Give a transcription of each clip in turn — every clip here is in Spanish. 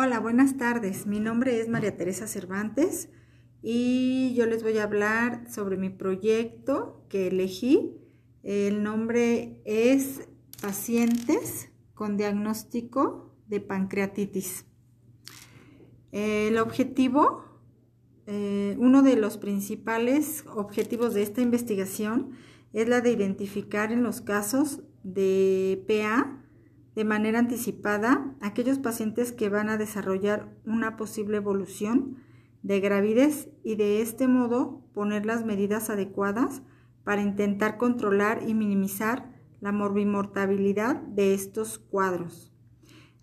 Hola, buenas tardes. Mi nombre es María Teresa Cervantes y yo les voy a hablar sobre mi proyecto que elegí. El nombre es Pacientes con diagnóstico de pancreatitis. El objetivo, eh, uno de los principales objetivos de esta investigación es la de identificar en los casos de PA de manera anticipada aquellos pacientes que van a desarrollar una posible evolución de gravidez y de este modo poner las medidas adecuadas para intentar controlar y minimizar la morbimortabilidad de estos cuadros.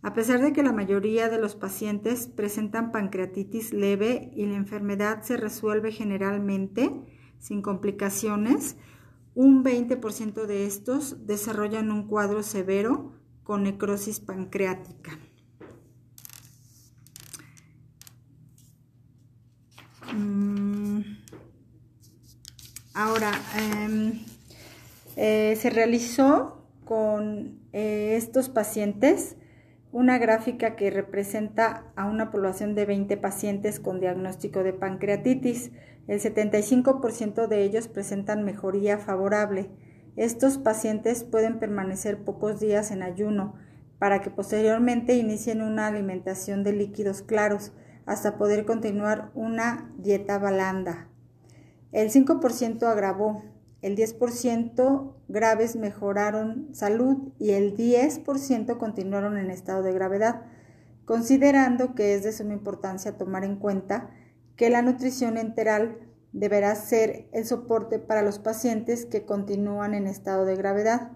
A pesar de que la mayoría de los pacientes presentan pancreatitis leve y la enfermedad se resuelve generalmente sin complicaciones, un 20% de estos desarrollan un cuadro severo con necrosis pancreática. Mm, ahora, em, eh, se realizó con eh, estos pacientes una gráfica que representa a una población de 20 pacientes con diagnóstico de pancreatitis. El 75% de ellos presentan mejoría favorable estos pacientes pueden permanecer pocos días en ayuno para que posteriormente inicien una alimentación de líquidos claros hasta poder continuar una dieta balanda. El 5% agravó, el 10% graves mejoraron salud y el 10% continuaron en estado de gravedad, considerando que es de suma importancia tomar en cuenta que la nutrición enteral deberá ser el soporte para los pacientes que continúan en estado de gravedad.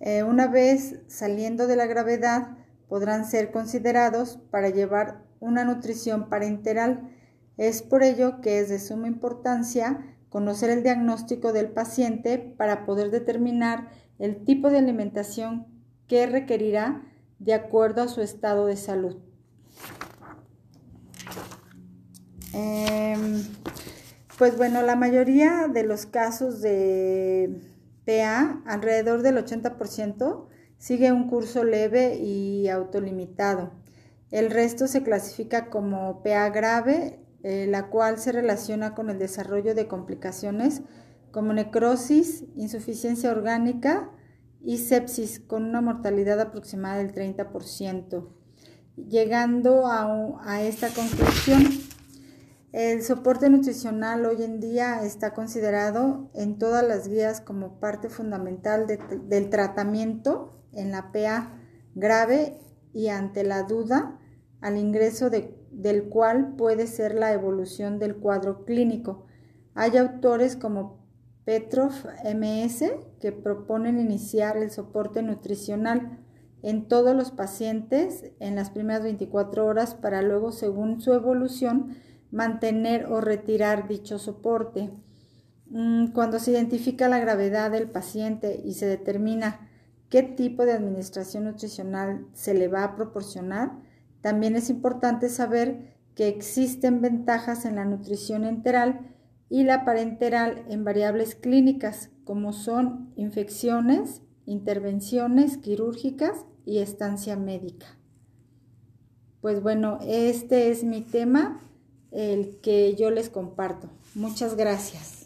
Eh, una vez saliendo de la gravedad, podrán ser considerados para llevar una nutrición parenteral. Es por ello que es de suma importancia conocer el diagnóstico del paciente para poder determinar el tipo de alimentación que requerirá de acuerdo a su estado de salud. Em, pues bueno, la mayoría de los casos de PA, alrededor del 80%, sigue un curso leve y autolimitado. El resto se clasifica como PA grave, eh, la cual se relaciona con el desarrollo de complicaciones como necrosis, insuficiencia orgánica y sepsis, con una mortalidad aproximada del 30%. Llegando a esta conclusión, el soporte nutricional hoy en día está considerado en todas las guías como parte fundamental del tratamiento en la PA grave y ante la duda al ingreso del cual puede ser la evolución del cuadro clínico. Hay autores como Petrov MS que proponen iniciar el soporte nutricional en todos los pacientes en las primeras 24 horas para luego, según su evolución, mantener o retirar dicho soporte. Mm, cuando se identifica la gravedad del paciente y se determina qué tipo de administración nutricional se le va a proporcionar, también es importante saber que existen ventajas en la nutrición enteral y la parenteral en variables clínicas como son infecciones, intervenciones quirúrgicas y estancia médica. Pues bueno, este es mi tema el que yo les comparto. Muchas gracias.